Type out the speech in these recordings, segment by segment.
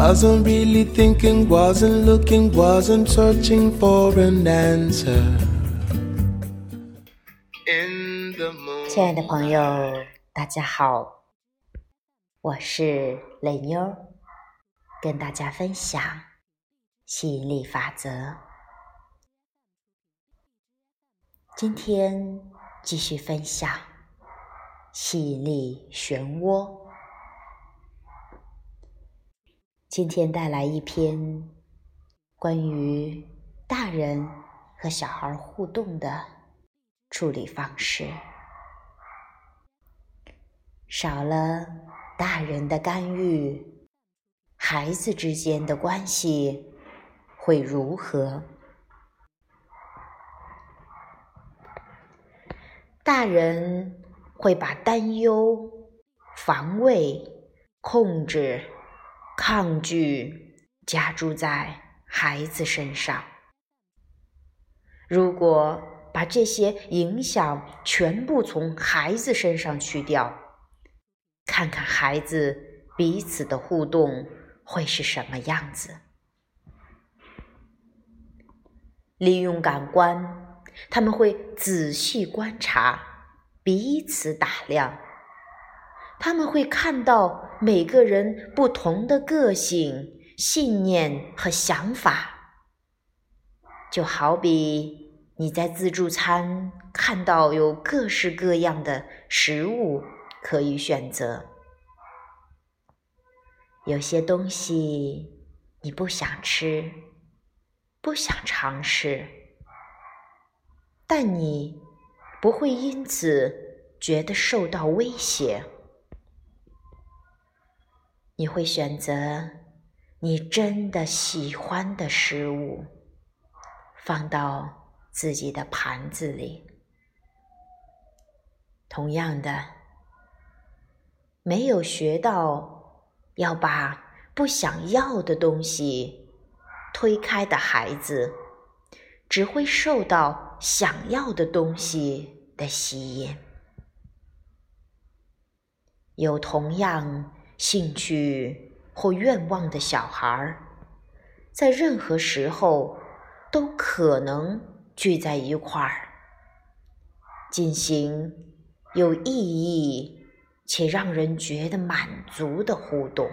Wasn't really thinking, wasn't looking, wasn't searching for an answer. In the moon. 亲爱的朋友，大家好，我是磊妞，跟大家分享吸引力法则。今天继续分享吸引力漩涡。今天带来一篇关于大人和小孩互动的处理方式。少了大人的干预，孩子之间的关系会如何？大人会把担忧、防卫、控制。抗拒加诸在孩子身上。如果把这些影响全部从孩子身上去掉，看看孩子彼此的互动会是什么样子？利用感官，他们会仔细观察，彼此打量。他们会看到每个人不同的个性、信念和想法，就好比你在自助餐看到有各式各样的食物可以选择，有些东西你不想吃、不想尝试，但你不会因此觉得受到威胁。你会选择你真的喜欢的食物，放到自己的盘子里。同样的，没有学到要把不想要的东西推开的孩子，只会受到想要的东西的吸引。有同样。兴趣或愿望的小孩，在任何时候都可能聚在一块儿，进行有意义且让人觉得满足的互动。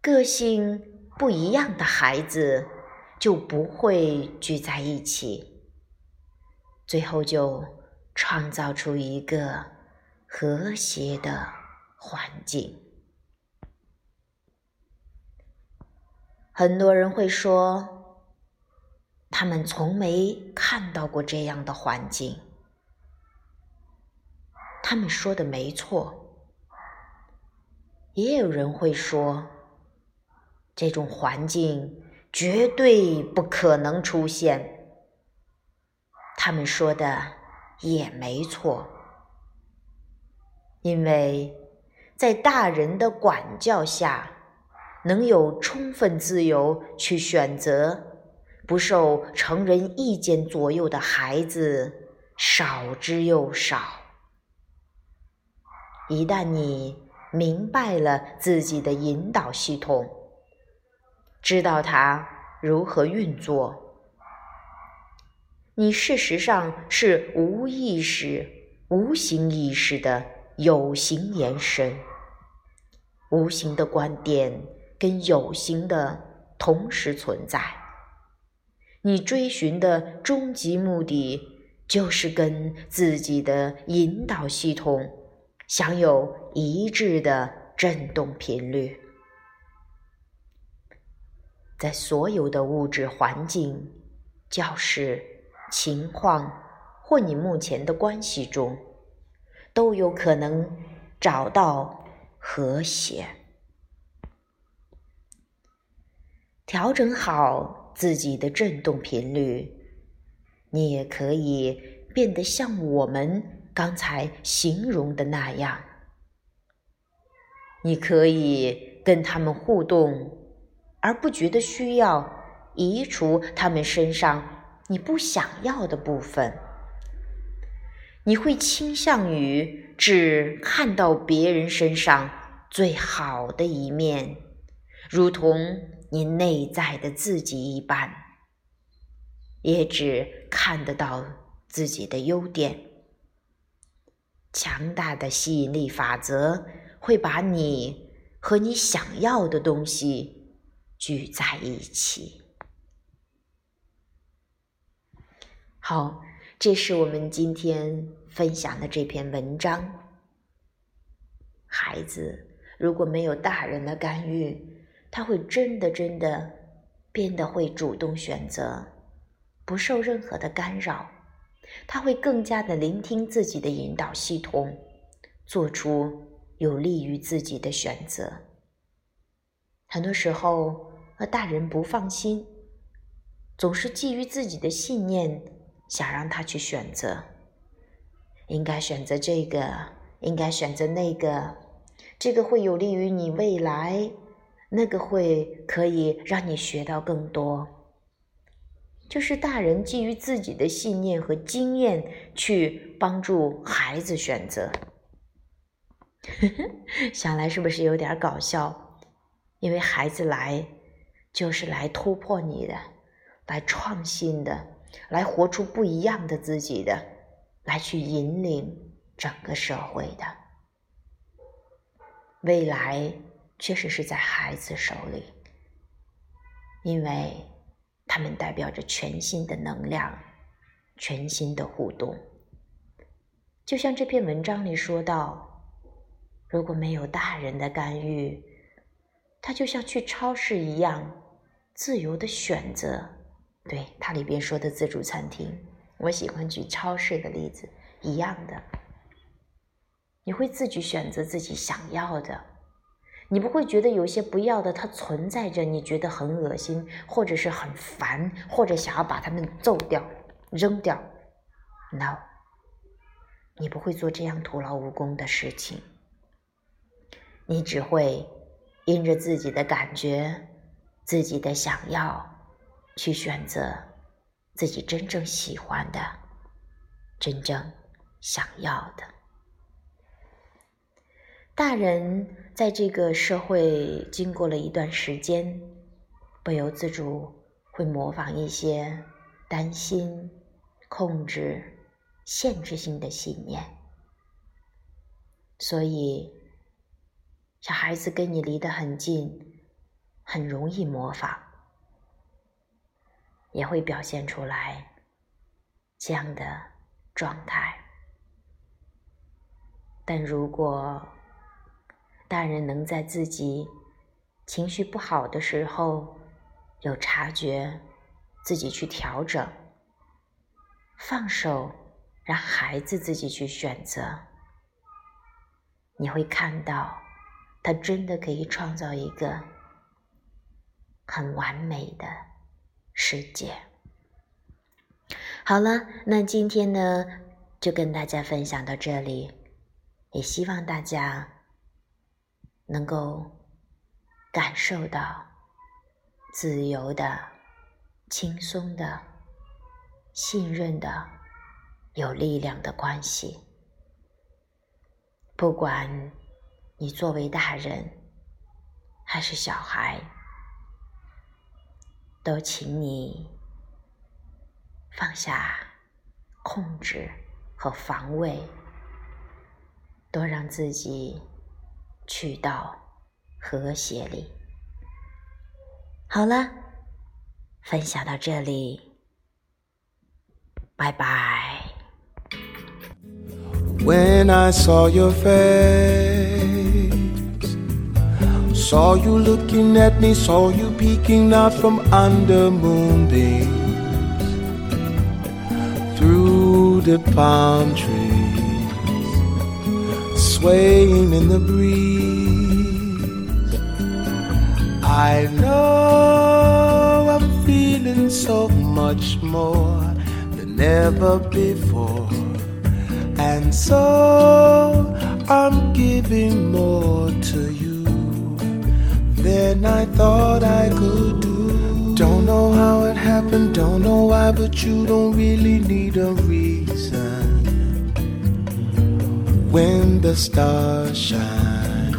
个性不一样的孩子就不会聚在一起，最后就创造出一个。和谐的环境。很多人会说，他们从没看到过这样的环境。他们说的没错。也有人会说，这种环境绝对不可能出现。他们说的也没错。因为在大人的管教下，能有充分自由去选择，不受成人意见左右的孩子少之又少。一旦你明白了自己的引导系统，知道它如何运作，你事实上是无意识、无形意识的。有形延伸，无形的观点跟有形的同时存在。你追寻的终极目的，就是跟自己的引导系统享有一致的振动频率。在所有的物质环境、教室、情况或你目前的关系中。都有可能找到和谐，调整好自己的振动频率，你也可以变得像我们刚才形容的那样。你可以跟他们互动，而不觉得需要移除他们身上你不想要的部分。你会倾向于只看到别人身上最好的一面，如同你内在的自己一般，也只看得到自己的优点。强大的吸引力法则会把你和你想要的东西聚在一起。好，这是我们今天分享的这篇文章。孩子如果没有大人的干预，他会真的真的变得会主动选择，不受任何的干扰。他会更加的聆听自己的引导系统，做出有利于自己的选择。很多时候，呃，大人不放心，总是基于自己的信念，想让他去选择，应该选择这个，应该选择那个。这个会有利于你未来，那个会可以让你学到更多。就是大人基于自己的信念和经验去帮助孩子选择，想来是不是有点搞笑？因为孩子来就是来突破你的，来创新的，来活出不一样的自己的，来去引领整个社会的。未来确实是在孩子手里，因为他们代表着全新的能量、全新的互动。就像这篇文章里说到，如果没有大人的干预，他就像去超市一样自由的选择。对它里边说的自助餐厅，我喜欢举超市的例子，一样的。你会自己选择自己想要的，你不会觉得有些不要的它存在着，你觉得很恶心，或者是很烦，或者想要把它们揍掉、扔掉。No，你不会做这样徒劳无功的事情。你只会因着自己的感觉、自己的想要，去选择自己真正喜欢的、真正想要的。大人在这个社会经过了一段时间，不由自主会模仿一些担心、控制、限制性的信念，所以小孩子跟你离得很近，很容易模仿，也会表现出来这样的状态。但如果大人能在自己情绪不好的时候有察觉，自己去调整，放手，让孩子自己去选择，你会看到，他真的可以创造一个很完美的世界。好了，那今天呢，就跟大家分享到这里，也希望大家。能够感受到自由的、轻松的、信任的、有力量的关系。不管你作为大人还是小孩，都请你放下控制和防卫，多让自己。去到和谐里。好了，分享到这里，拜拜。When I saw your face, saw you looking at me, saw you peeking out from under moonbeams through the palm trees swaying in the breeze. I know I'm feeling so much more than ever before. And so I'm giving more to you than I thought I could do. Don't know how it happened, don't know why, but you don't really need a reason. When the stars shine,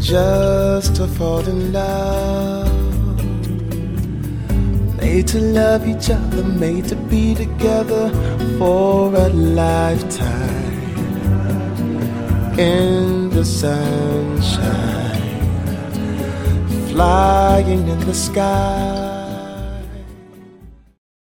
just to fall in love. Made to love each other, made to be together for a lifetime in the sunshine flying in the sky.